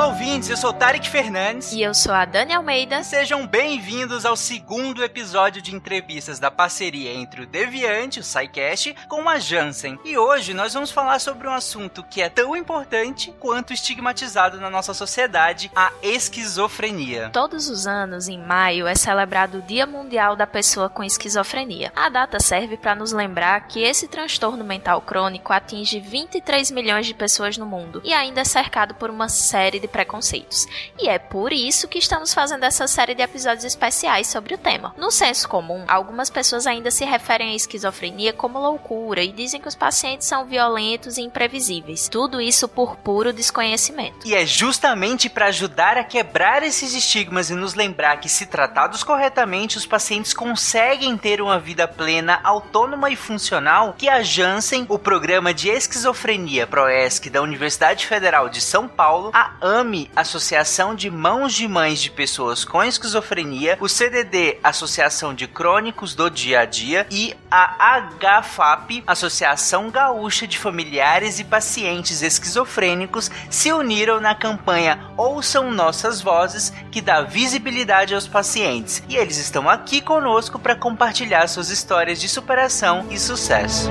Olá, ouvintes, eu sou Tarek Fernandes. E eu sou a Dani Almeida. Sejam bem-vindos ao segundo episódio de entrevistas da parceria entre o Deviante, o SciCast, com a Janssen. E hoje nós vamos falar sobre um assunto que é tão importante quanto estigmatizado na nossa sociedade, a esquizofrenia. Todos os anos, em maio, é celebrado o Dia Mundial da Pessoa com Esquizofrenia. A data serve para nos lembrar que esse transtorno mental crônico atinge 23 milhões de pessoas no mundo e ainda é cercado por uma série de preconceitos. E é por isso que estamos fazendo essa série de episódios especiais sobre o tema. No senso comum, algumas pessoas ainda se referem à esquizofrenia como loucura e dizem que os pacientes são violentos e imprevisíveis. Tudo isso por puro desconhecimento. E é justamente para ajudar a quebrar esses estigmas e nos lembrar que, se tratados corretamente, os pacientes conseguem ter uma vida plena, autônoma e funcional que a Janssen, o programa de esquizofrenia ProESC da Universidade Federal de São Paulo, a AME, Associação de Mãos de Mães de Pessoas com Esquizofrenia, o CDD, Associação de Crônicos do Dia a Dia, e a HFAP, Associação Gaúcha de Familiares e Pacientes Esquizofrênicos, se uniram na campanha Ouçam Nossas Vozes, que dá visibilidade aos pacientes. E eles estão aqui conosco para compartilhar suas histórias de superação e sucesso.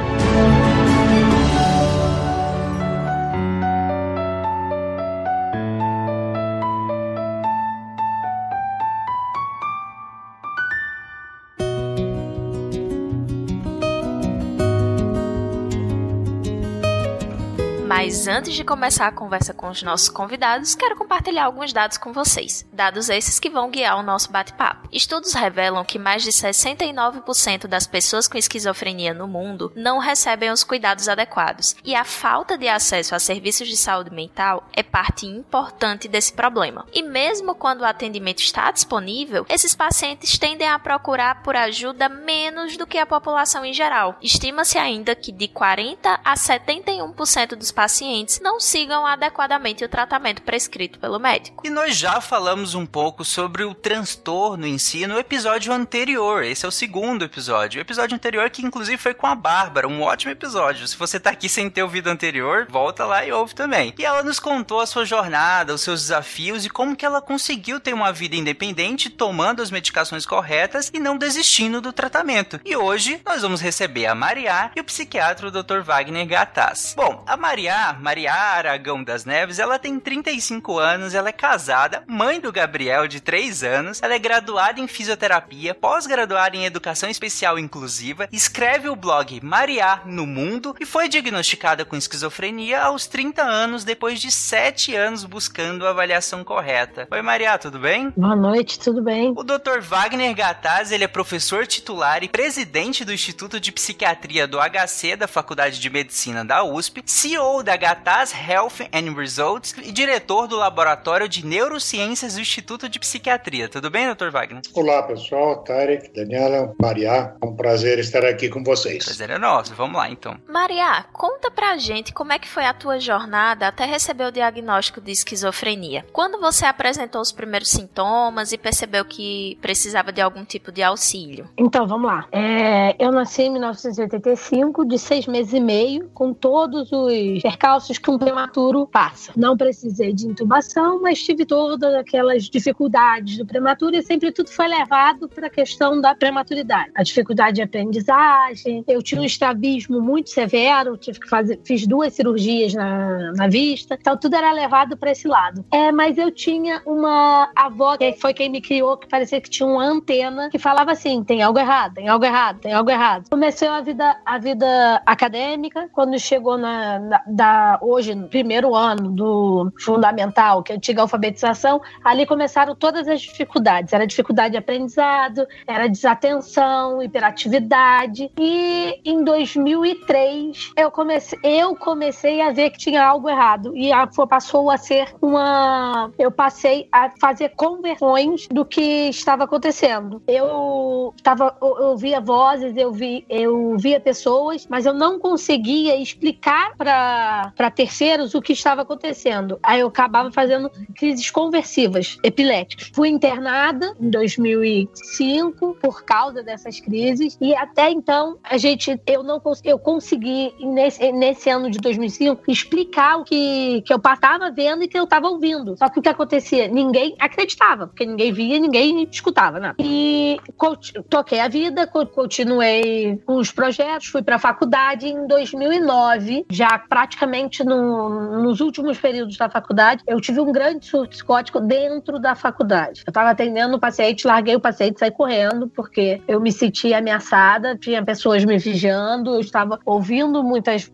Mas antes de começar a conversa com os nossos convidados, quero compartilhar alguns dados com vocês. Dados esses que vão guiar o nosso bate-papo. Estudos revelam que mais de 69% das pessoas com esquizofrenia no mundo não recebem os cuidados adequados, e a falta de acesso a serviços de saúde mental é parte importante desse problema. E mesmo quando o atendimento está disponível, esses pacientes tendem a procurar por ajuda menos do que a população em geral. Estima-se ainda que de 40 a 71% dos pacientes não sigam adequadamente o tratamento prescrito pelo médico. E nós já falamos um pouco sobre o transtorno em si no episódio anterior. Esse é o segundo episódio. O episódio anterior que inclusive foi com a Bárbara, um ótimo episódio. Se você tá aqui sem ter ouvido anterior, volta lá e ouve também. E ela nos contou a sua jornada, os seus desafios e como que ela conseguiu ter uma vida independente, tomando as medicações corretas e não desistindo do tratamento. E hoje nós vamos receber a Maria e o psiquiatra Dr. Wagner Gattas. Bom, a Maria Maria Aragão das Neves, ela tem 35 anos, ela é casada, mãe do Gabriel, de 3 anos, ela é graduada em fisioterapia, pós-graduada em educação especial inclusiva, escreve o blog Maria no Mundo e foi diagnosticada com esquizofrenia aos 30 anos, depois de 7 anos buscando a avaliação correta. Oi, Maria, tudo bem? Boa noite, tudo bem? O Dr. Wagner Gataz, ele é professor titular e presidente do Instituto de Psiquiatria do HC da Faculdade de Medicina da USP, CEO da Gataz Health and Results e diretor do Laboratório de Neurociências do Instituto de Psiquiatria. Tudo bem, Dr. Wagner? Olá, pessoal. Tarek, Daniela, Maria. É um prazer estar aqui com vocês. Prazer é nosso. Vamos lá, então. Maria, conta pra gente como é que foi a tua jornada até receber o diagnóstico de esquizofrenia. Quando você apresentou os primeiros sintomas e percebeu que precisava de algum tipo de auxílio? Então, vamos lá. É, eu nasci em 1985, de seis meses e meio, com todos os percalços que um prematuro passa. Não precisei de intubação, mas tive todas aquelas dificuldades do prematuro e sempre tudo foi levado para a questão da prematuridade. A dificuldade de aprendizagem, eu tinha um estrabismo muito severo, tive que fazer, fiz duas cirurgias na, na vista, então tudo era levado para esse lado. É, mas eu tinha uma avó que foi quem me criou, que parecia que tinha uma antena que falava assim: tem algo errado, tem algo errado, tem algo errado. Comecei a vida, a vida acadêmica, quando chegou na, na da hoje, no primeiro ano do fundamental, que é a antiga alfabetização, ali começaram todas as dificuldades. Era dificuldade de aprendizado, era desatenção, hiperatividade. E em 2003 eu comecei, eu comecei a ver que tinha algo errado e a, passou a ser uma, eu passei a fazer conversões do que estava acontecendo. Eu estava, eu, via vozes, eu vi, eu via pessoas, mas eu não conseguia explicar para para terceiros o que estava acontecendo. Aí eu acabava fazendo crises conversivas, epiléticas. Fui internada em 2005 por causa dessas crises e até então a gente eu não eu consegui nesse, nesse ano de 2005 explicar o que, que eu estava vendo e que eu estava ouvindo. Só que o que acontecia, ninguém acreditava, porque ninguém via, ninguém escutava, né? E toquei a vida, continuei com os projetos, fui para a faculdade em 2009, já praticamente no, nos últimos períodos da faculdade, eu tive um grande surto psicótico dentro da faculdade. Eu estava atendendo o paciente, larguei o paciente, saí correndo porque eu me sentia ameaçada, tinha pessoas me vigiando, eu estava ouvindo muitas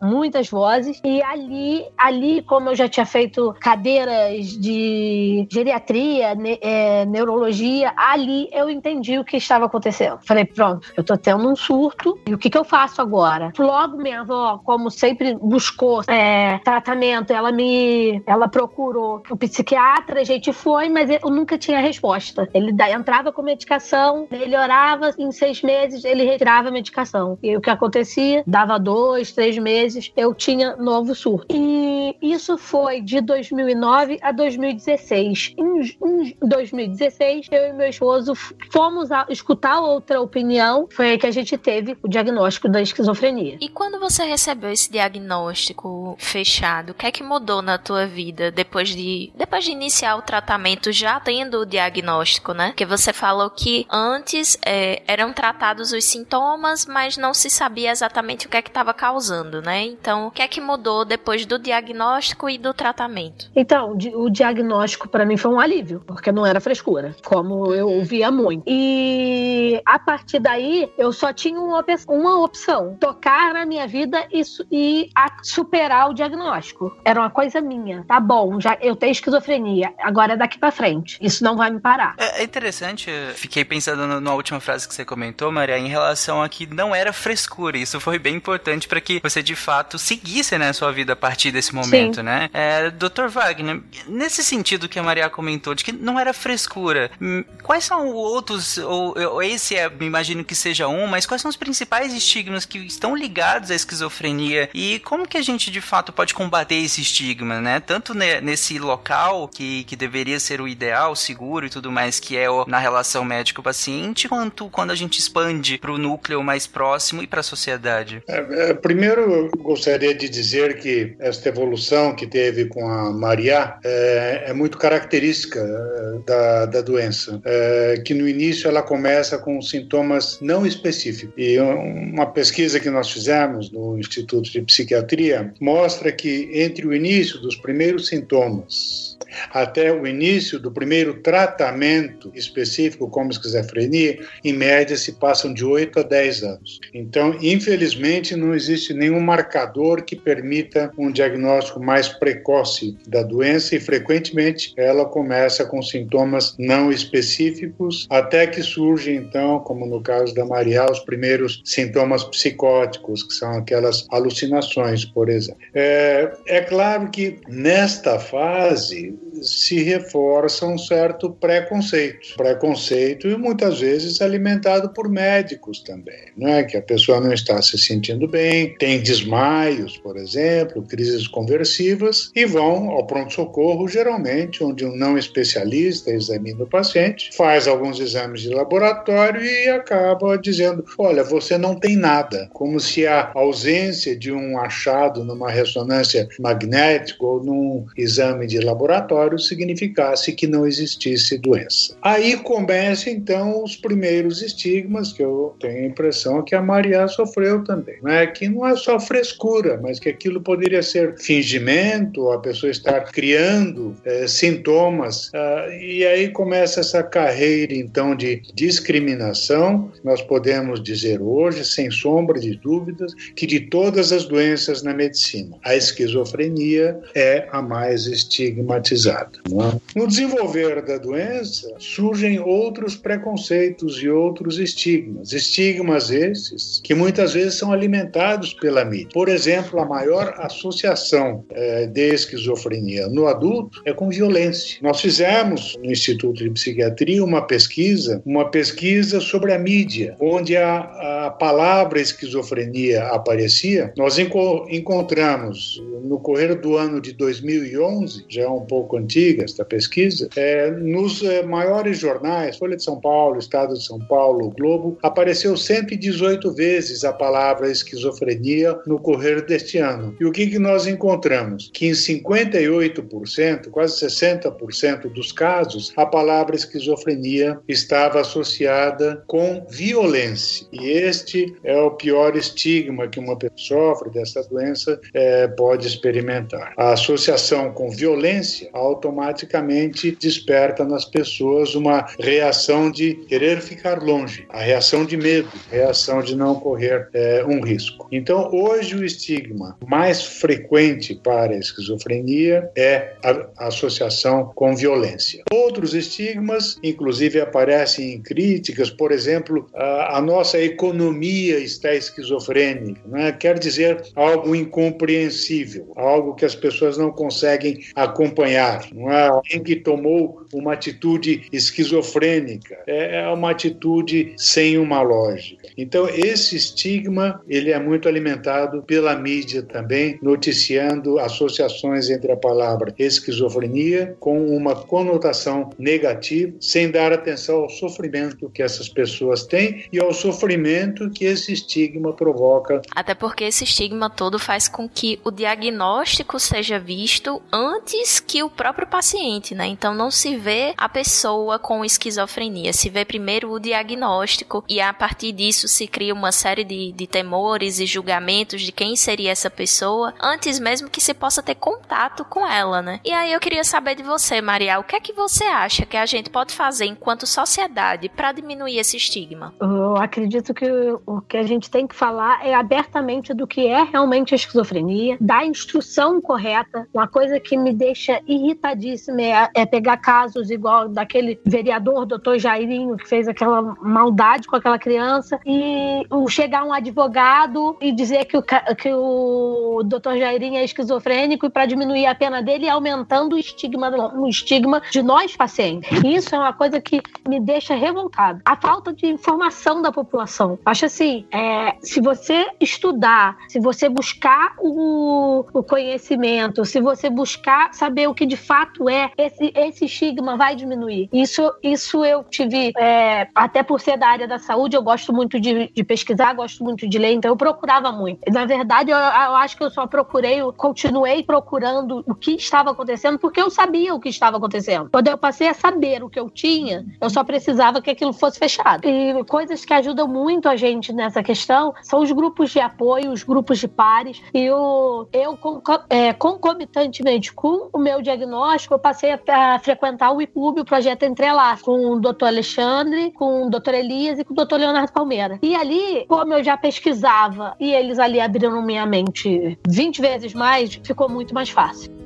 muitas vozes e ali ali como eu já tinha feito cadeiras de geriatria, ne, é, neurologia, ali eu entendi o que estava acontecendo. Falei, pronto, eu tô tendo um surto e o que que eu faço agora? Logo minha avó, como sempre buscou é, tratamento, ela me ela procurou o psiquiatra, a gente foi, mas eu nunca tinha resposta. Ele entrava com medicação, melhorava em seis meses, ele retirava a medicação. E o que acontecia? Dava dois, três meses, eu tinha novo surto. E isso foi de 2009 a 2016. Em, em 2016, eu e meu esposo fomos escutar outra opinião, foi aí que a gente teve o diagnóstico da esquizofrenia. E quando você recebeu esse diagnóstico fechado, o que é que mudou na tua vida depois de depois de iniciar o tratamento já tendo o diagnóstico, né? Que você falou que antes é, eram tratados os sintomas, mas não se sabia exatamente o que é que estava causando, né? Então, o que é que mudou depois do diagnóstico e do tratamento? Então, o diagnóstico para mim foi um alívio, porque não era frescura, como eu ouvia muito. E a partir daí, eu só tinha uma, uma opção: tocar na minha vida e, e superar o diagnóstico. Era uma coisa minha. Tá bom, já eu tenho esquizofrenia, agora é daqui para frente. Isso não vai me parar. É, é interessante, fiquei pensando na última frase que você comentou, Maria, em relação a que não era frescura. Isso foi bem importante para que você de fato seguisse né, a sua vida a partir desse momento, Sim. né? É, Dr. Wagner, nesse sentido que a Maria comentou, de que não era frescura, hum, quais são outros, ou, ou esse é, me imagino que seja um, mas quais são os principais estigmas que estão ligados à esquizofrenia e como que a gente de fato pode combater esse estigma, né? Tanto nesse local que, que deveria ser o ideal, seguro e tudo mais, que é o, na relação médico-paciente, quanto quando a gente expande para o núcleo mais próximo e para a sociedade? É, é, primeiro, gostaria de dizer que esta evolução que teve com a Maria é, é muito característica é, da, da doença, é, que no início ela começa com sintomas não específicos. E uma pesquisa que nós fizemos no Instituto de Psiquiatria mostra que entre o início dos primeiros sintomas até o início do primeiro tratamento específico como esquizofrenia, em média se passam de 8 a 10 anos. Então, infelizmente, não existe nenhum marcador que permita um diagnóstico mais precoce da doença e frequentemente ela começa com sintomas não específicos até que surgem então, como no caso da Maria, os primeiros sintomas psicóticos, que são aquelas alucinações, por exemplo. É, é claro que nesta fase se reforça um certo preconceito. Preconceito e muitas vezes alimentado por médicos também, não é? Que a pessoa não está se sentindo bem, tem desmaios, por exemplo, crises conversivas e vão ao pronto-socorro, geralmente, onde um não especialista examina o paciente, faz alguns exames de laboratório e acaba dizendo: olha, você não tem nada, como se a ausência de um achado numa ressonância magnética ou num exame de laboratório significasse que não existisse doença. Aí começam então os primeiros estigmas que eu tenho a impressão que a Maria sofreu também, né? Que não é só frescura, mas que aquilo poderia ser fingimento, a pessoa estar criando é, sintomas. Ah, e aí começa essa carreira então de discriminação. Nós podemos dizer hoje, sem sombra de dúvidas, que de todas as doenças na medicina, a esquizofrenia é a mais estigmatizada. É? No desenvolver da doença, surgem outros preconceitos e outros estigmas. Estigmas esses que muitas vezes são alimentados pela mídia. Por exemplo, a maior associação é, de esquizofrenia no adulto é com violência. Nós fizemos no Instituto de Psiquiatria uma pesquisa, uma pesquisa sobre a mídia, onde a, a palavra esquizofrenia aparecia. Nós encontramos no correr do ano de 2011, já é um pouco antiga esta pesquisa, é, nos é, maiores jornais, Folha de São Paulo, Estado de São Paulo, Globo, apareceu 118 vezes a palavra esquizofrenia no correr deste ano. E o que, que nós encontramos? Que em 58%, quase 60% dos casos, a palavra esquizofrenia estava associada com violência. E este é o pior estigma que uma pessoa sofre dessa doença é, pode experimentar. A associação com violência automaticamente desperta nas pessoas uma reação de querer ficar longe, a reação de medo, a reação de não correr é, um risco. Então, hoje o estigma mais frequente para a esquizofrenia é a associação com violência. Outros estigmas, inclusive, aparecem em críticas, por exemplo, a, a nossa economia está esquizofrênica, né? quer dizer algo incompreensível, algo que as pessoas não conseguem acompanhar. Não é alguém que tomou uma atitude esquizofrênica, é, é uma atitude sem uma lógica. Então esse estigma ele é muito alimentado pela mídia também, noticiando associações entre a palavra esquizofrenia com uma conotação negativa, sem dar atenção ao sofrimento que essas pessoas têm e ao sofrimento que esse estigma provoca. Até porque esse estigma todo faz com que o diagnóstico seja visto antes que o próprio paciente, né? Então não se vê a pessoa com esquizofrenia, se vê primeiro o diagnóstico e a partir disso se cria uma série de, de temores e julgamentos de quem seria essa pessoa antes mesmo que se possa ter contato com ela, né? E aí eu queria saber de você, Maria, o que é que você acha que a gente pode fazer enquanto sociedade para diminuir esse estigma? Eu acredito que o que a gente tem que falar é abertamente do que é realmente a esquizofrenia, da instrução correta. Uma coisa que me deixa irritadíssima é, é pegar casos igual daquele vereador, doutor Jairinho, que fez aquela maldade com aquela criança, e chegar um advogado e dizer que o, que o doutor Jairinho é esquizofrênico e para diminuir a pena dele, aumentando o estigma, o estigma de nós pacientes. Isso é uma coisa que me deixa revoltado. A falta de informação da população. Acho assim, é, se você estudar, se você buscar o, o, conhecimento, se você buscar saber o que de fato é, esse, esse estigma vai diminuir. Isso, isso eu tive, é, até por ser da área da saúde, eu gosto muito de, de, pesquisar, gosto muito de ler, então eu procurava muito. Na verdade, eu, eu acho que eu só procurei, eu continuei procurando o que estava acontecendo, porque eu sabia o que estava acontecendo. Quando eu passei a saber o que eu tinha, eu só precisava que aquilo fosse fechado. E coisas que ajudam muito a gente nessa questão são os grupos de apoio, os grupos de pares. E eu, eu é, concomitantemente com o meu diagnóstico, eu passei a, a frequentar o IPUB, o projeto Entrelaço, com o doutor Alexandre, com o doutor Elias e com o doutor Leonardo Palmeira. E ali, como eu já pesquisava e eles ali abriram minha mente 20 vezes mais, ficou muito mais fácil.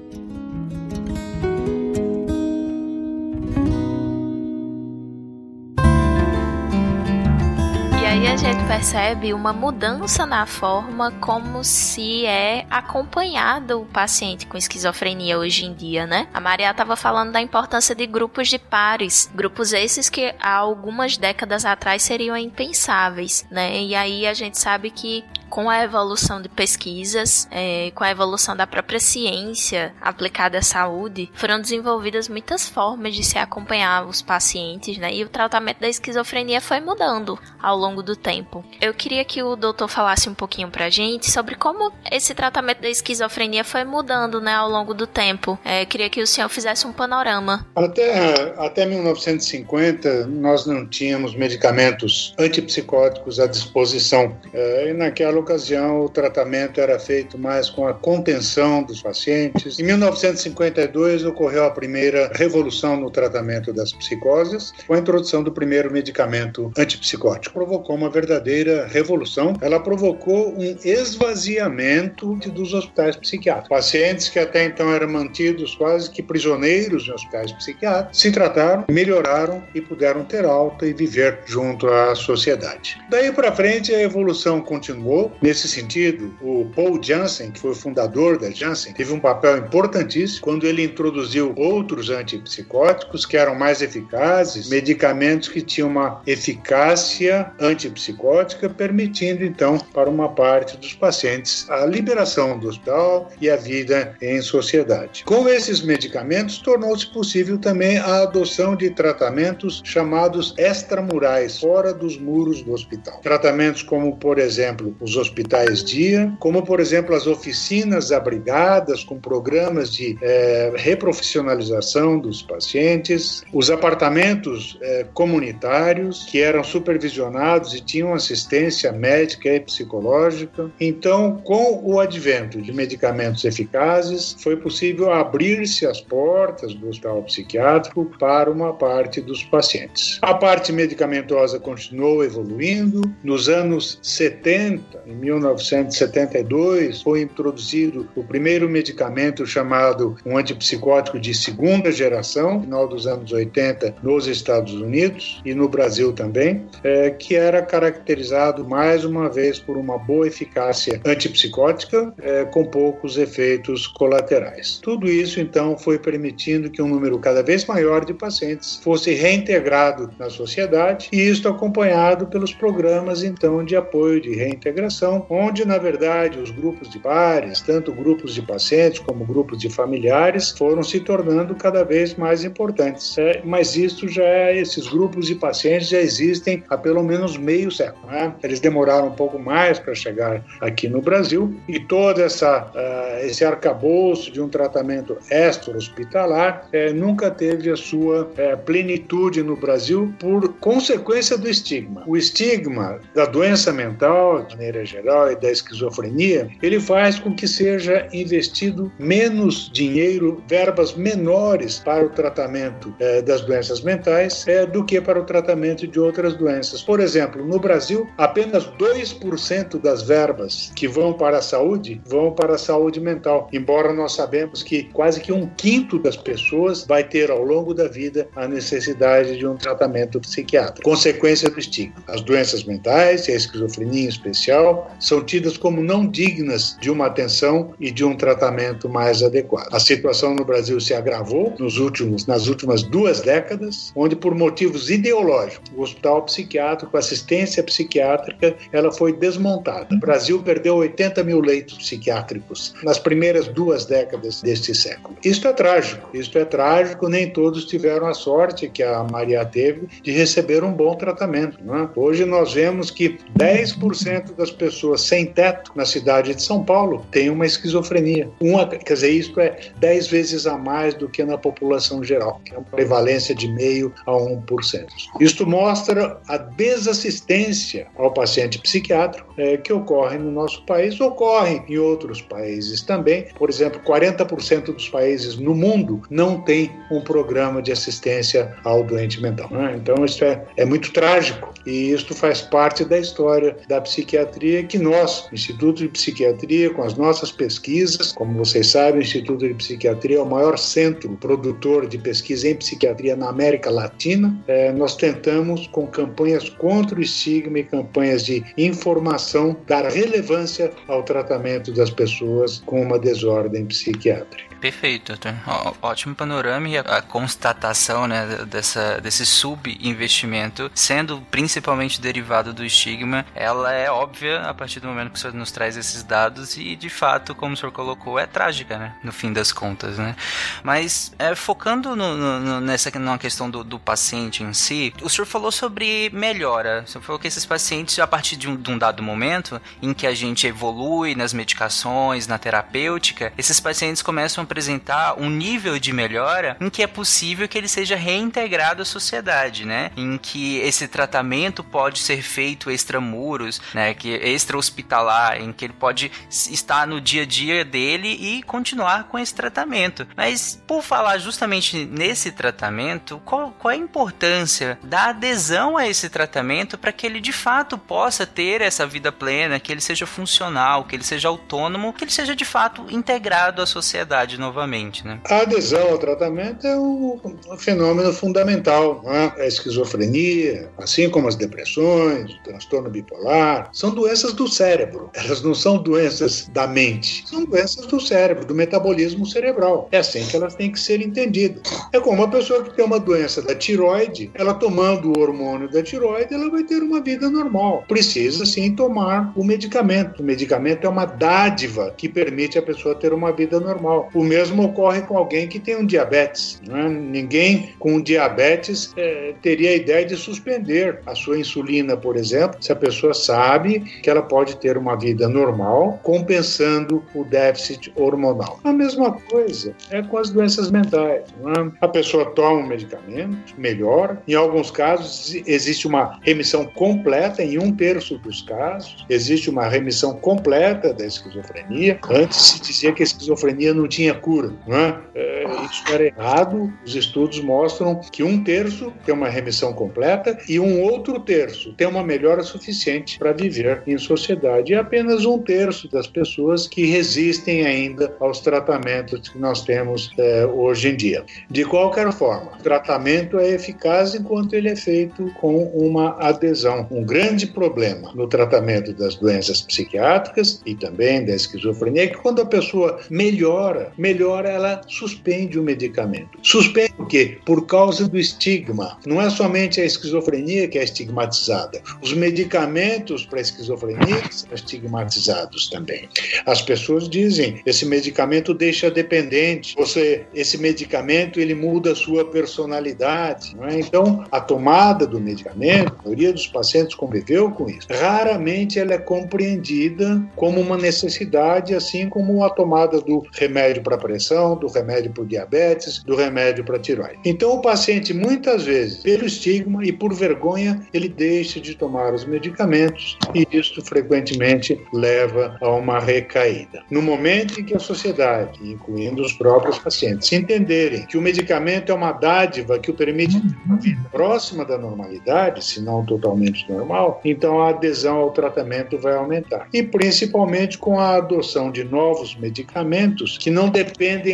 Aí a gente percebe uma mudança na forma como se é acompanhado o paciente com esquizofrenia hoje em dia, né? A Maria estava falando da importância de grupos de pares, grupos esses que há algumas décadas atrás seriam impensáveis, né? E aí a gente sabe que com a evolução de pesquisas, é, com a evolução da própria ciência aplicada à saúde, foram desenvolvidas muitas formas de se acompanhar os pacientes, né? E o tratamento da esquizofrenia foi mudando ao longo do tempo. Eu queria que o doutor falasse um pouquinho pra gente sobre como esse tratamento da esquizofrenia foi mudando, né, ao longo do tempo. É, queria que o senhor fizesse um panorama. Até, até 1950, nós não tínhamos medicamentos antipsicóticos à disposição. É, e naquela naquela ocasião, o tratamento era feito mais com a contenção dos pacientes. Em 1952, ocorreu a primeira revolução no tratamento das psicoses, com a introdução do primeiro medicamento antipsicótico. Provocou uma verdadeira revolução. Ela provocou um esvaziamento dos hospitais psiquiátricos. Pacientes que até então eram mantidos quase que prisioneiros em hospitais psiquiátricos se trataram, melhoraram e puderam ter alta e viver junto à sociedade. Daí para frente, a evolução continuou Nesse sentido, o Paul Janssen, que foi o fundador da Janssen, teve um papel importantíssimo quando ele introduziu outros antipsicóticos que eram mais eficazes, medicamentos que tinham uma eficácia antipsicótica permitindo então para uma parte dos pacientes a liberação do hospital e a vida em sociedade. Com esses medicamentos, tornou-se possível também a adoção de tratamentos chamados extramurais, fora dos muros do hospital. Tratamentos como, por exemplo, os hospitais dia, como, por exemplo, as oficinas abrigadas com programas de é, reprofissionalização dos pacientes, os apartamentos é, comunitários que eram supervisionados e tinham assistência médica e psicológica. Então, com o advento de medicamentos eficazes, foi possível abrir-se as portas do hospital psiquiátrico para uma parte dos pacientes. A parte medicamentosa continuou evoluindo. Nos anos 70, em 1972, foi introduzido o primeiro medicamento chamado um antipsicótico de segunda geração, final dos anos 80, nos Estados Unidos e no Brasil também, é, que era caracterizado mais uma vez por uma boa eficácia antipsicótica, é, com poucos efeitos colaterais. Tudo isso, então, foi permitindo que um número cada vez maior de pacientes fosse reintegrado na sociedade, e isto acompanhado pelos programas, então, de apoio de reintegração, onde, na verdade, os grupos de pares, tanto grupos de pacientes como grupos de familiares, foram se tornando cada vez mais importantes. É, mas isso já é, esses grupos de pacientes já existem há pelo menos meio século. Né? Eles demoraram um pouco mais para chegar aqui no Brasil e todo essa, uh, esse arcabouço de um tratamento extra-hospitalar uh, nunca teve a sua uh, plenitude no Brasil por consequência do estigma. O estigma da doença mental, de maneira geral, e da esquizofrenia, ele faz com que seja investido menos dinheiro, verbas menores para o tratamento eh, das doenças mentais eh, do que para o tratamento de outras doenças. Por exemplo, no Brasil, apenas 2% das verbas que vão para a saúde vão para a saúde mental, embora nós sabemos que quase que um quinto das pessoas vai ter ao longo da vida a necessidade de um tratamento psiquiátrico. Consequência do estigma. As doenças mentais e a esquizofrenia em especial são tidas como não dignas de uma atenção e de um tratamento mais adequado. A situação no Brasil se agravou nos últimos, nas últimas duas décadas, onde por motivos ideológicos o hospital psiquiátrico, a assistência psiquiátrica, ela foi desmontada. O Brasil perdeu 80 mil leitos psiquiátricos nas primeiras duas décadas deste século. Isto é trágico, isto é trágico, nem todos tiveram a sorte que a Maria teve de receber um bom tratamento. É? Hoje nós vemos que 10% das pessoas sem teto na cidade de São Paulo têm uma esquizofrenia. Uma, quer dizer, isto é 10 vezes a mais do que na população geral, que é uma prevalência de meio a 1%. Isto mostra a desassistência ao paciente psiquiátrico é, que ocorre no nosso país, ocorre em outros países também. Por exemplo, 40% dos países no mundo não tem um programa de assistência ao doente mental. Né? Então, isso é, é muito trágico e isso faz parte da história da psiquiatria que nós, Instituto de Psiquiatria, com as nossas pesquisas, como vocês sabem, o Instituto de Psiquiatria é o maior centro produtor de pesquisa em psiquiatria na América Latina. É, nós tentamos, com campanhas contra o estigma e campanhas de informação, dar relevância ao tratamento das pessoas com uma desordem psiquiátrica. Perfeito, Ó, ótimo panorama e a, a constatação né, dessa, desse subinvestimento, sendo principalmente derivado do estigma, ela é óbvia a partir do momento que o senhor nos traz esses dados e, de fato, como o senhor colocou, é trágica, né? No fim das contas, né? Mas, é, focando no, no, nessa numa questão do, do, paciente em si, o senhor falou sobre melhora. O senhor falou que esses pacientes, a partir de um, de um dado momento em que a gente evolui nas medicações, na terapêutica, esses pacientes começam apresentar um nível de melhora em que é possível que ele seja reintegrado à sociedade, né? Em que esse tratamento pode ser feito extramuros, né? Que extra-hospitalar, em que ele pode estar no dia a dia dele e continuar com esse tratamento. Mas por falar justamente nesse tratamento, qual, qual é a importância da adesão a esse tratamento para que ele de fato possa ter essa vida plena, que ele seja funcional, que ele seja autônomo, que ele seja de fato integrado à sociedade novamente, né? A adesão ao tratamento é um, um fenômeno fundamental. Né? A esquizofrenia, assim como as depressões, o transtorno bipolar, são doenças do cérebro. Elas não são doenças da mente, são doenças do cérebro, do metabolismo cerebral. É assim que elas têm que ser entendidas. É como uma pessoa que tem uma doença da tiroide, ela tomando o hormônio da tiroide, ela vai ter uma vida normal. Precisa sim tomar o medicamento. O medicamento é uma dádiva que permite a pessoa ter uma vida normal. O mesmo ocorre com alguém que tem um diabetes. Né? Ninguém com diabetes é, teria a ideia de suspender a sua insulina, por exemplo, se a pessoa sabe que ela pode ter uma vida normal, compensando o déficit hormonal. A mesma coisa é com as doenças mentais. Né? A pessoa toma um medicamento, melhora. Em alguns casos, existe uma remissão completa, em um terço dos casos, existe uma remissão completa da esquizofrenia. Antes se dizia que a esquizofrenia não tinha cura. Né? É, isso era errado. Os estudos mostram que um terço tem uma remissão completa e um outro terço tem uma melhora suficiente para viver em sociedade. E apenas um terço das pessoas que resistem ainda aos tratamentos que nós temos é, hoje em dia. De qualquer forma, o tratamento é eficaz enquanto ele é feito com uma adesão. Um grande problema no tratamento das doenças psiquiátricas e também da esquizofrenia é que quando a pessoa melhora, melhora ela suspende o medicamento. Suspende o quê? Por causa do estigma. Não é somente a esquizofrenia que é estigmatizada. Os medicamentos para esquizofrenia são estigmatizados também. As pessoas dizem, esse medicamento deixa dependente. Você, esse medicamento ele muda a sua personalidade. É? Então, a tomada do medicamento, a maioria dos pacientes conviveu com isso. Raramente ela é compreendida como uma necessidade, assim como a tomada do remédio para pressão, do remédio para diabetes, do remédio para tiroide. Então, o paciente, muitas vezes, pelo estigma e por vergonha, ele deixa de tomar os medicamentos e isso frequentemente leva a uma recaída. No momento em que a sociedade, incluindo os próprios pacientes, entenderem que o medicamento é uma dádiva que o permite ter uma vida próxima da normalidade, se não totalmente normal, então a adesão ao tratamento vai aumentar. E principalmente com a adoção de novos medicamentos que não dependem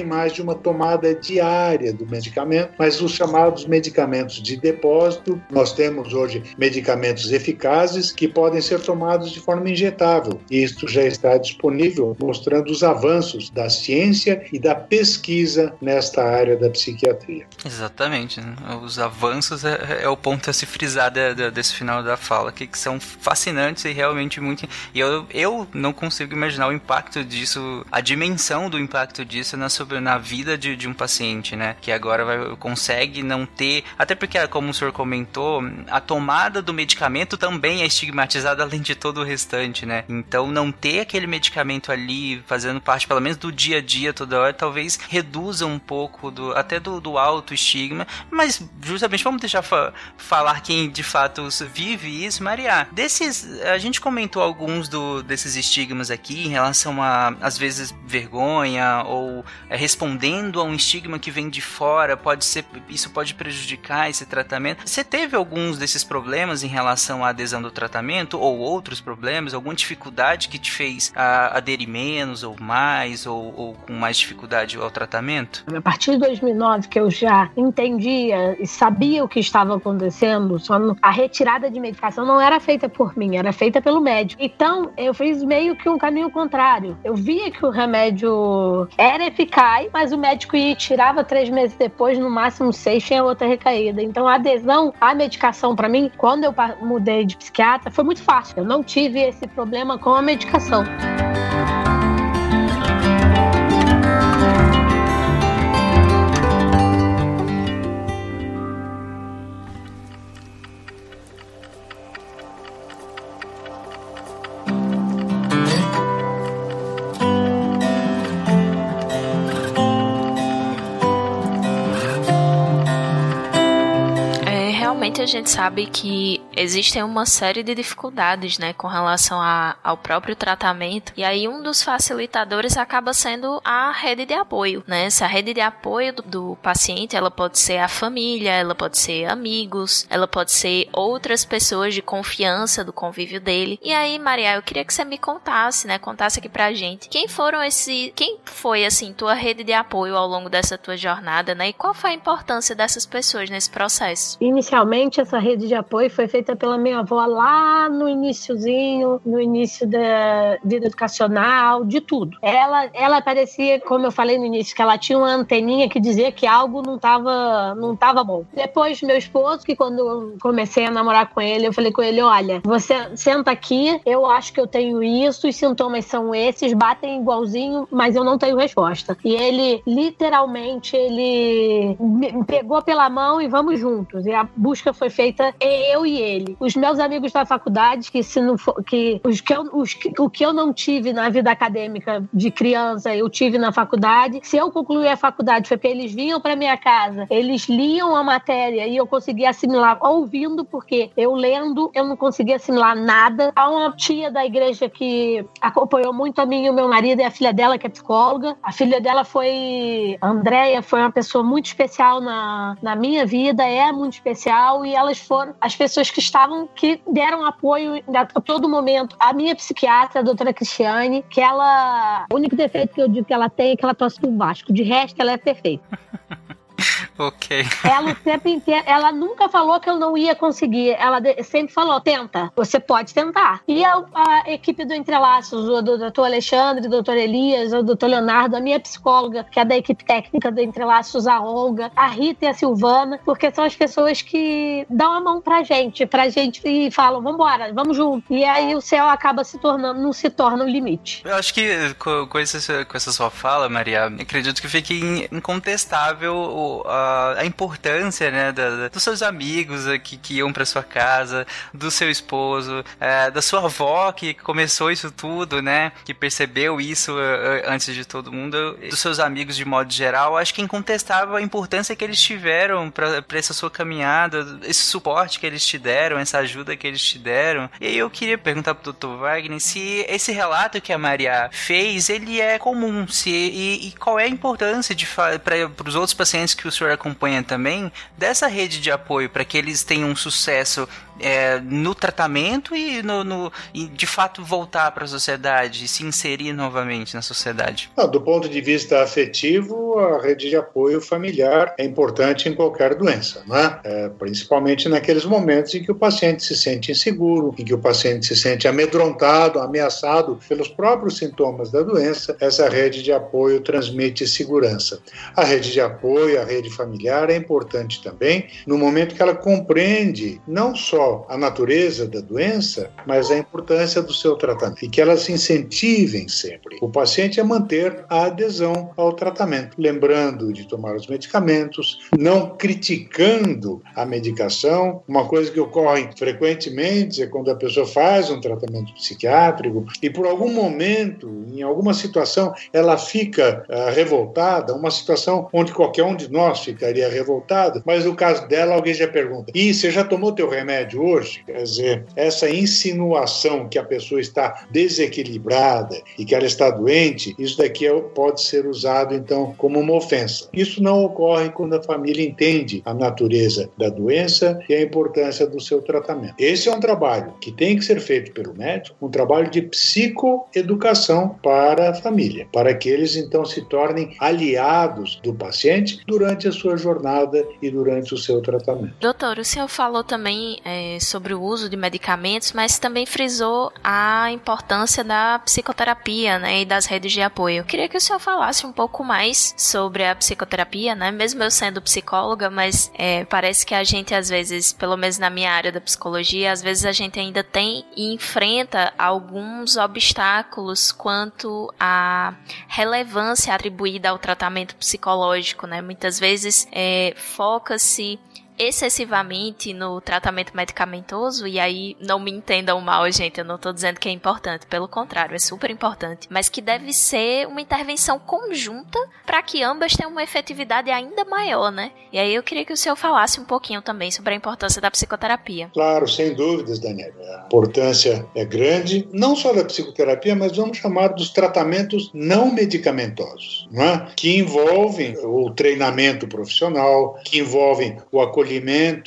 mais de uma tomada diária do medicamento, mas os chamados medicamentos de depósito. Nós temos hoje medicamentos eficazes que podem ser tomados de forma injetável. Isto já está disponível, mostrando os avanços da ciência e da pesquisa nesta área da psiquiatria. Exatamente. Né? Os avanços é, é, o ponto a se frisar de, de, desse final da fala, que, que, são fascinantes e realmente muito. E eu, eu não consigo imaginar o impacto disso, a dimensão do impacto disso na, sobre, na vida de, de um paciente, né? Que agora vai, consegue não ter. Até porque, como o senhor comentou, a tomada do medicamento também é estigmatizada além de todo o restante, né? Então, não ter aquele medicamento ali fazendo parte, pelo menos, do dia a dia toda hora, talvez reduza um pouco do, até do, do autoestigma. Mas, justamente, vamos deixar fa falar quem de fato vive isso. Maria, desses. A gente comentou alguns do, desses estigmas aqui em relação a, às vezes, vergonha ou é, respondendo a um estigma que vem de fora, pode ser. Isso pode prejudicar esse tratamento. Você teve alguns desses problemas em relação à adesão do tratamento ou outros problemas, alguma dificuldade que te fez a, aderir menos ou mais ou, ou, com mais dificuldade ao tratamento? A partir de 2009 que eu já entendia e sabia o que estava acontecendo, só a retirada de medicação não era feita por mim, era feita pelo médico. Então eu fiz meio que um caminho contrário. Eu via que o remédio era eficaz, mas o médico ia tirava três meses depois, no máximo seis, tinha outra recaída. Então a adesão à medicação para mim, quando eu mudei de psiquiatra, foi muito fácil. Eu não tive esse problema com a medicação. A gente sabe que existem uma série de dificuldades, né, com relação a, ao próprio tratamento. E aí um dos facilitadores acaba sendo a rede de apoio, né? Essa rede de apoio do, do paciente, ela pode ser a família, ela pode ser amigos, ela pode ser outras pessoas de confiança do convívio dele. E aí, Maria, eu queria que você me contasse, né, contasse aqui pra gente, quem foram esse, quem foi assim tua rede de apoio ao longo dessa tua jornada, né? E qual foi a importância dessas pessoas nesse processo? Inicialmente essa rede de apoio foi feita pela minha avó lá no iníciozinho, no início da vida educacional, de tudo. Ela, ela parecia, como eu falei no início, que ela tinha uma anteninha que dizia que algo não estava não tava bom. Depois, meu esposo, que quando eu comecei a namorar com ele, eu falei com ele: olha, você senta aqui, eu acho que eu tenho isso, os sintomas são esses, batem igualzinho, mas eu não tenho resposta. E ele, literalmente, ele me pegou pela mão e vamos juntos. E a busca foi feita eu e ele. Os meus amigos da faculdade, que se não for, que, os que eu, os, o que eu não tive na vida acadêmica de criança, eu tive na faculdade. Se eu concluí a faculdade foi porque eles vinham para minha casa, eles liam a matéria e eu conseguia assimilar ouvindo, porque eu lendo eu não conseguia assimilar nada. Há uma tia da igreja que acompanhou muito a mim e o meu marido e a filha dela, que é psicóloga. A filha dela foi. A Andrea foi uma pessoa muito especial na, na minha vida, é muito especial, e elas foram as pessoas que estavam, que deram apoio a todo momento. A minha psiquiatra, a doutora Cristiane, que ela. O único defeito que eu digo que ela tem é que ela tosse por baixo. De resto, ela é perfeita. ok. Ela o tempo inteiro, ela nunca falou que eu não ia conseguir. Ela sempre falou: tenta, você pode tentar. E a, a equipe do Entrelaços, o do doutor Alexandre, o doutor Elias, o doutor Leonardo, a minha psicóloga, que é da equipe técnica do Entrelaços, a Olga, a Rita e a Silvana, porque são as pessoas que dão a mão pra gente, pra gente e falam: vambora, vamos junto. E aí o céu acaba se tornando, não se torna o um limite. Eu acho que com, com, esse, com essa sua fala, Maria, acredito que fique incontestável a a importância, né, da, da, dos seus amigos que, que iam para sua casa, do seu esposo, é, da sua avó que começou isso tudo, né, que percebeu isso uh, antes de todo mundo, dos seus amigos de modo geral, acho que é incontestável a importância que eles tiveram para essa sua caminhada, esse suporte que eles te deram, essa ajuda que eles te deram. E aí eu queria perguntar pro Dr. Wagner se esse relato que a Maria fez, ele é comum, se e, e qual é a importância de para os outros pacientes que o senhor acompanha também, dessa rede de apoio para que eles tenham um sucesso é, no tratamento e, no, no e de fato voltar para a sociedade se inserir novamente na sociedade? Não, do ponto de vista afetivo, a rede de apoio familiar é importante em qualquer doença, né? É, principalmente naqueles momentos em que o paciente se sente inseguro, em que o paciente se sente amedrontado, ameaçado pelos próprios sintomas da doença. Essa rede de apoio transmite segurança. A rede de apoio, a rede familiar é importante também no momento que ela compreende não só a natureza da doença, mas a importância do seu tratamento e que elas incentivem sempre o paciente a manter a adesão ao tratamento, lembrando de tomar os medicamentos, não criticando a medicação. Uma coisa que ocorre frequentemente é quando a pessoa faz um tratamento psiquiátrico e por algum momento, em alguma situação, ela fica uh, revoltada, uma situação onde qualquer um de nós ficaria revoltado, mas no caso dela alguém já pergunta: "E você já tomou teu remédio?" Hoje, quer dizer, essa insinuação que a pessoa está desequilibrada e que ela está doente, isso daqui é, pode ser usado então como uma ofensa. Isso não ocorre quando a família entende a natureza da doença e a importância do seu tratamento. Esse é um trabalho que tem que ser feito pelo médico, um trabalho de psicoeducação para a família, para que eles então se tornem aliados do paciente durante a sua jornada e durante o seu tratamento. Doutor, o senhor falou também é sobre o uso de medicamentos, mas também frisou a importância da psicoterapia né, e das redes de apoio. Eu queria que o senhor falasse um pouco mais sobre a psicoterapia, né? Mesmo eu sendo psicóloga, mas é, parece que a gente às vezes, pelo menos na minha área da psicologia, às vezes a gente ainda tem e enfrenta alguns obstáculos quanto à relevância atribuída ao tratamento psicológico, né? Muitas vezes é, foca-se excessivamente no tratamento medicamentoso, e aí não me entendam mal, gente, eu não tô dizendo que é importante, pelo contrário, é super importante, mas que deve ser uma intervenção conjunta para que ambas tenham uma efetividade ainda maior, né? E aí eu queria que o senhor falasse um pouquinho também sobre a importância da psicoterapia. Claro, sem dúvidas, Daniela. A importância é grande, não só da psicoterapia, mas vamos chamar dos tratamentos não medicamentosos, não é? que envolvem o treinamento profissional, que envolvem o acolhimento,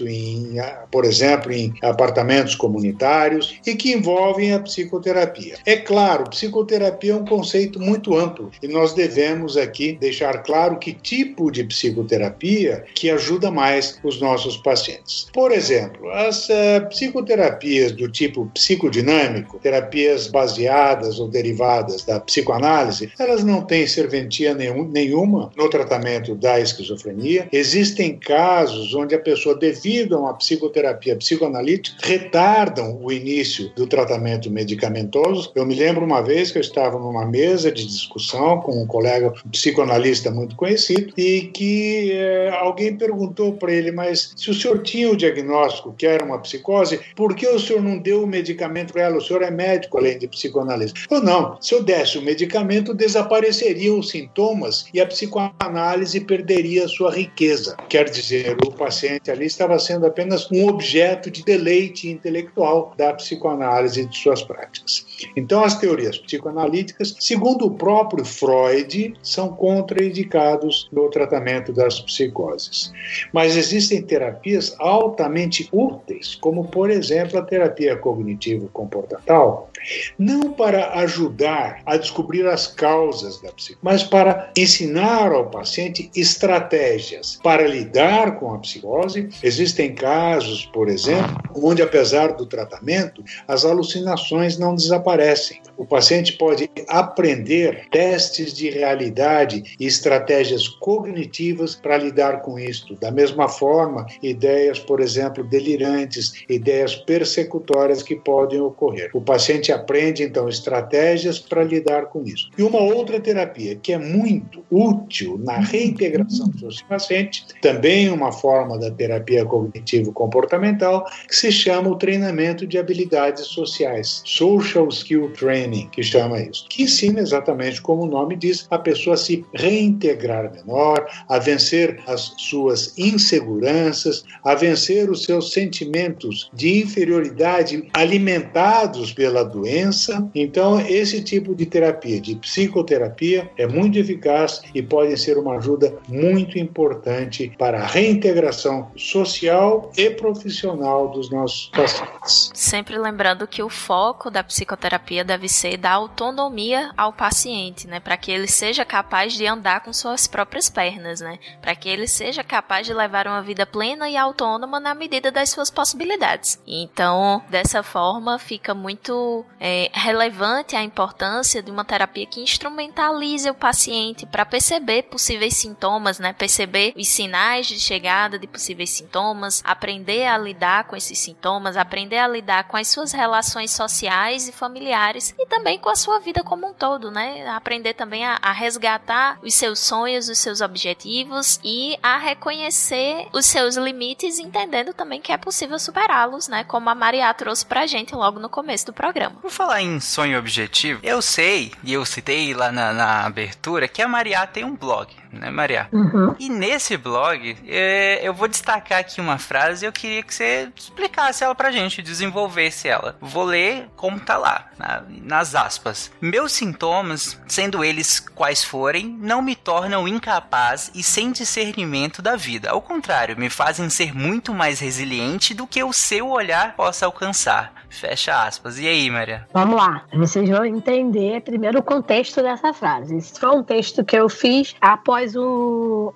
em, por exemplo, em apartamentos comunitários e que envolvem a psicoterapia. É claro, psicoterapia é um conceito muito amplo e nós devemos aqui deixar claro que tipo de psicoterapia que ajuda mais os nossos pacientes. Por exemplo, as uh, psicoterapias do tipo psicodinâmico, terapias baseadas ou derivadas da psicoanálise, elas não têm serventia nenhum, nenhuma no tratamento da esquizofrenia. Existem casos onde a pessoa, devido a uma psicoterapia psicoanalítica, retardam o início do tratamento medicamentoso. Eu me lembro uma vez que eu estava numa mesa de discussão com um colega um psicoanalista muito conhecido e que eh, alguém perguntou para ele, mas se o senhor tinha o diagnóstico que era uma psicose, por que o senhor não deu o medicamento para ela? O senhor é médico além de psicoanalista. Ou não, se eu desse o medicamento, desapareceriam os sintomas e a psicoanálise perderia sua riqueza. Quer dizer, o paciente ali estava sendo apenas um objeto de deleite intelectual da psicoanálise de suas práticas. Então, as teorias psicoanalíticas, segundo o próprio Freud, são contraindicados no tratamento das psicoses. Mas existem terapias altamente úteis, como, por exemplo, a terapia cognitivo-comportamental, não para ajudar a descobrir as causas da psicose, mas para ensinar ao paciente estratégias para lidar com a psicose. Existem casos, por exemplo, onde, apesar do tratamento, as alucinações não desaparecem aparecem. O paciente pode aprender testes de realidade e estratégias cognitivas para lidar com isto. Da mesma forma, ideias, por exemplo, delirantes, ideias persecutórias que podem ocorrer. O paciente aprende, então, estratégias para lidar com isso. E uma outra terapia que é muito útil na reintegração do seu paciente, também uma forma da terapia cognitivo-comportamental, que se chama o treinamento de habilidades sociais, Social Skill Training, que chama isso, que ensina exatamente como o nome diz, a pessoa a se reintegrar menor, a vencer as suas inseguranças, a vencer os seus sentimentos de inferioridade alimentados pela doença. Então, esse tipo de terapia, de psicoterapia, é muito eficaz e pode ser uma ajuda muito importante para a reintegração social e profissional dos nossos pacientes. Sempre lembrando que o foco da psicoterapia deve ser dar autonomia ao paciente, né, para que ele seja capaz de andar com suas próprias pernas, né, para que ele seja capaz de levar uma vida plena e autônoma na medida das suas possibilidades. Então, dessa forma, fica muito é, relevante a importância de uma terapia que instrumentalize o paciente para perceber possíveis sintomas, né, perceber os sinais de chegada de possíveis sintomas, aprender a lidar com esses sintomas, aprender a lidar com as suas relações sociais e familiares e também com a sua vida como um todo, né? Aprender também a, a resgatar os seus sonhos, os seus objetivos e a reconhecer os seus limites, entendendo também que é possível superá-los, né? Como a Maria trouxe pra gente logo no começo do programa. Por falar em sonho objetivo, eu sei, e eu citei lá na, na abertura, que a Maria tem um blog né, Maria? Uhum. E nesse blog, é, eu vou destacar aqui uma frase e eu queria que você explicasse ela pra gente, desenvolvesse ela. Vou ler como tá lá, na, nas aspas. Meus sintomas, sendo eles quais forem, não me tornam incapaz e sem discernimento da vida. Ao contrário, me fazem ser muito mais resiliente do que o seu olhar possa alcançar. Fecha aspas. E aí, Maria? Vamos lá. Vocês vão entender primeiro o contexto dessa frase. Esse foi um texto que eu fiz após o,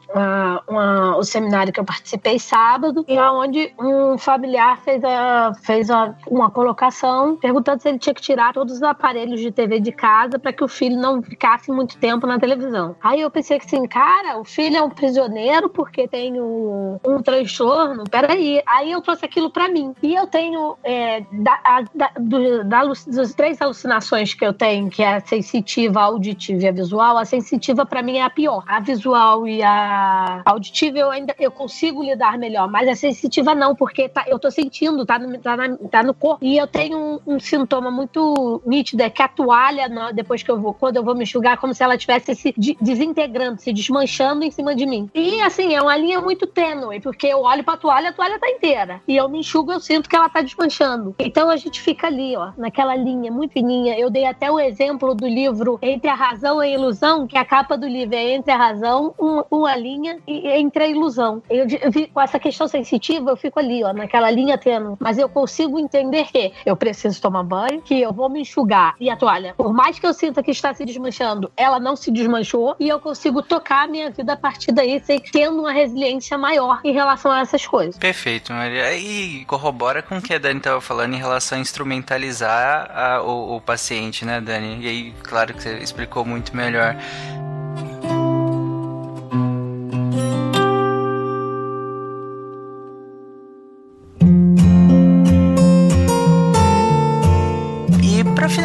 o seminário que eu participei sábado, e onde um familiar fez, a, fez a, uma colocação perguntando se ele tinha que tirar todos os aparelhos de TV de casa para que o filho não ficasse muito tempo na televisão. Aí eu pensei que assim, cara, o filho é um prisioneiro porque tem um, um transtorno. Peraí. Aí eu trouxe aquilo para mim. E eu tenho. É, da, a, da, do, da, das três alucinações que eu tenho, que é a sensitiva, a auditiva e a visual, a sensitiva para mim é a pior. A visual e a auditiva eu ainda eu consigo lidar melhor, mas a sensitiva não, porque tá, eu tô sentindo, tá no, tá, na, tá no corpo. E eu tenho um, um, sintoma muito nítido, é que a toalha, depois que eu vou, quando eu vou me enxugar, é como se ela estivesse se desintegrando, se desmanchando em cima de mim. E assim, é uma linha muito tênue, porque eu olho pra toalha, a toalha tá inteira. E eu me enxugo, eu sinto que ela tá desmanchando. Então a gente fica ali, ó, naquela linha muito fininha. Eu dei até o exemplo do livro Entre a Razão e a Ilusão, que a capa do livro é Entre a Razão, uma, uma linha, e entre a ilusão. Eu, eu vi, com essa questão sensitiva, eu fico ali, ó, naquela linha tênue. Mas eu consigo entender que eu preciso tomar banho, que eu vou me enxugar. E a toalha, por mais que eu sinta que está se desmanchando, ela não se desmanchou. E eu consigo tocar a minha vida a partir daí, tendo uma resiliência maior em relação a essas coisas. Perfeito, Maria. E corrobora com o que a Dani estava falando em relação a instrumentalizar a, o, o paciente, né, Dani? E aí, claro que você explicou muito melhor.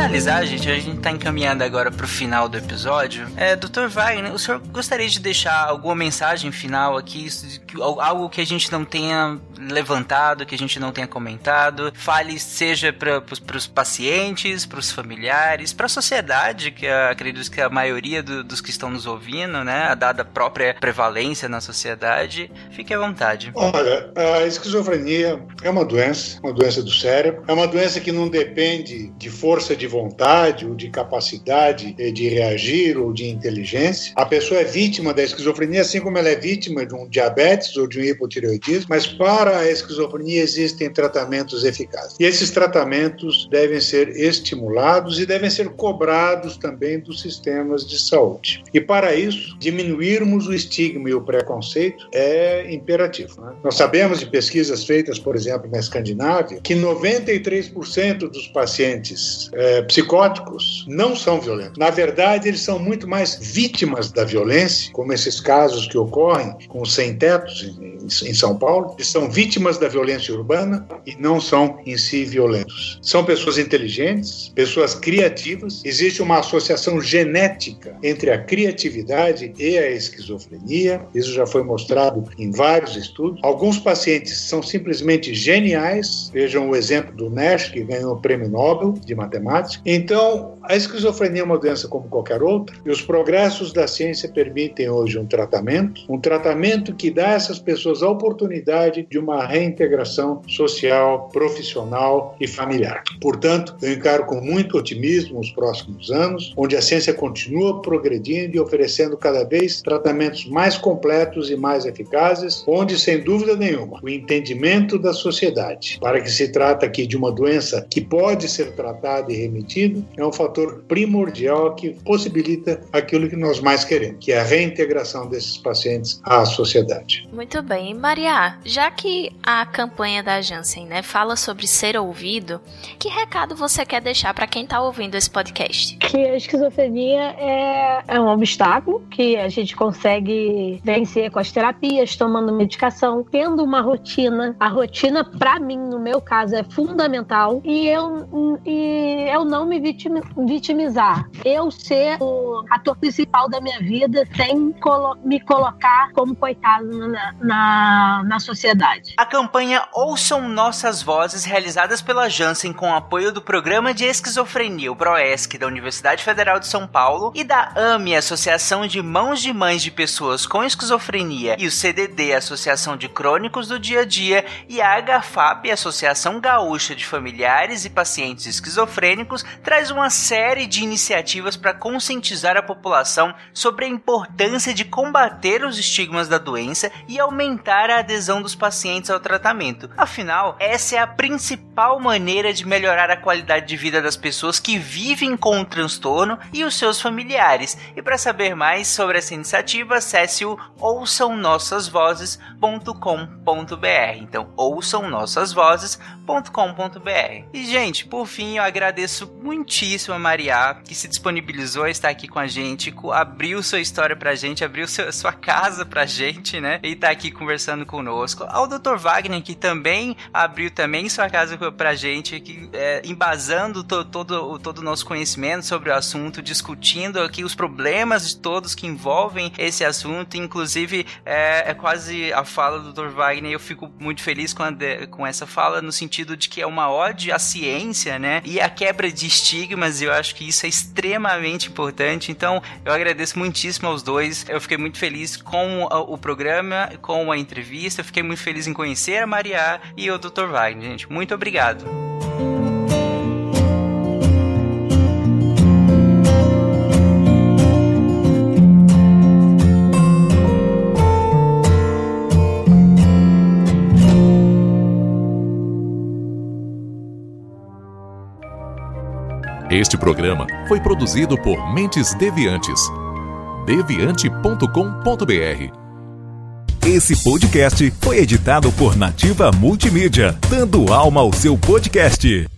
Finalizar, gente, a gente tá encaminhando agora pro final do episódio. É, Dr. Wagner, o senhor gostaria de deixar alguma mensagem final aqui, algo que a gente não tenha levantado, que a gente não tenha comentado? Fale, seja para os pacientes, para os familiares, para a sociedade, que acredito que a maioria do, dos que estão nos ouvindo, né, dada a própria prevalência na sociedade. Fique à vontade. Olha, a esquizofrenia é uma doença, uma doença do cérebro, é uma doença que não depende de força de vontade ou de capacidade eh, de reagir ou de inteligência. A pessoa é vítima da esquizofrenia, assim como ela é vítima de um diabetes ou de um hipotireoidismo, mas para a esquizofrenia existem tratamentos eficazes. E esses tratamentos devem ser estimulados e devem ser cobrados também dos sistemas de saúde. E para isso, diminuirmos o estigma e o preconceito é imperativo. Né? Nós sabemos de pesquisas feitas, por exemplo, na Escandinávia, que 93% dos pacientes é, psicóticos não são violentos. Na verdade, eles são muito mais vítimas da violência, como esses casos que ocorrem com os sem-tetos em, São Paulo. Eles são vítimas da violência urbana e não são em si violentos. São pessoas inteligentes, pessoas criativas. Existe uma associação genética entre a criatividade e a esquizofrenia. Isso já foi mostrado em vários estudos. Alguns pacientes são simplesmente geniais. Vejam o exemplo do Nash, que ganhou o prêmio Nobel de matemática então, a esquizofrenia é uma doença como qualquer outra, e os progressos da ciência permitem hoje um tratamento, um tratamento que dá a essas pessoas a oportunidade de uma reintegração social, profissional e familiar. Portanto, eu encaro com muito otimismo os próximos anos, onde a ciência continua progredindo e oferecendo cada vez tratamentos mais completos e mais eficazes, onde, sem dúvida nenhuma, o entendimento da sociedade para que se trata aqui de uma doença que pode ser tratada e remitido é um fator primordial que possibilita aquilo que nós mais queremos, que é a reintegração desses pacientes à sociedade. Muito bem. Maria, já que a campanha da Janssen né, fala sobre ser ouvido, que recado você quer deixar para quem está ouvindo esse podcast? Que a esquizofrenia é, é um obstáculo que a gente consegue vencer com as terapias, tomando medicação, tendo uma rotina. A rotina, para mim, no meu caso, é fundamental e eu, e eu não me vitimizar. Eu ser o ator principal da minha vida sem colo me colocar como coitado na, na, na sociedade. A campanha Ouçam Nossas Vozes, realizadas pela Janssen com apoio do Programa de Esquizofrenia, o PROESC, da Universidade Federal de São Paulo, e da AME, Associação de Mãos de Mães de Pessoas com Esquizofrenia, e o CDD, Associação de Crônicos do Dia a Dia, e a HFAP, Associação Gaúcha de Familiares e Pacientes Esquizofrênicos, traz uma série de iniciativas para conscientizar a população sobre a importância de combater os estigmas da doença e aumentar a adesão dos pacientes ao tratamento. Afinal, essa é a principal maneira de melhorar a qualidade de vida das pessoas que vivem com o transtorno e os seus familiares. E para saber mais sobre essa iniciativa, acesse o ouçãonossasvozes.com.br. Então, ouçãonossasvozes.com.br. E gente, por fim, eu agradeço muitíssimo a Maria, que se disponibilizou a estar aqui com a gente, abriu sua história pra gente, abriu seu, sua casa pra gente, né? E tá aqui conversando conosco. Ao Dr. Wagner, que também abriu também sua casa pra gente, que, é, embasando to, todo, todo o nosso conhecimento sobre o assunto, discutindo aqui os problemas de todos que envolvem esse assunto, inclusive é, é quase a fala do Dr. Wagner, eu fico muito feliz com, a, com essa fala, no sentido de que é uma ode à ciência, né? E a quebra de estigmas, eu acho que isso é extremamente importante. Então, eu agradeço muitíssimo aos dois. Eu fiquei muito feliz com o programa, com a entrevista. Eu fiquei muito feliz em conhecer a Maria e o Dr. Wagner, gente. Muito obrigado. Este programa foi produzido por Mentes Deviantes. deviante.com.br. Esse podcast foi editado por Nativa Multimídia, dando alma ao seu podcast.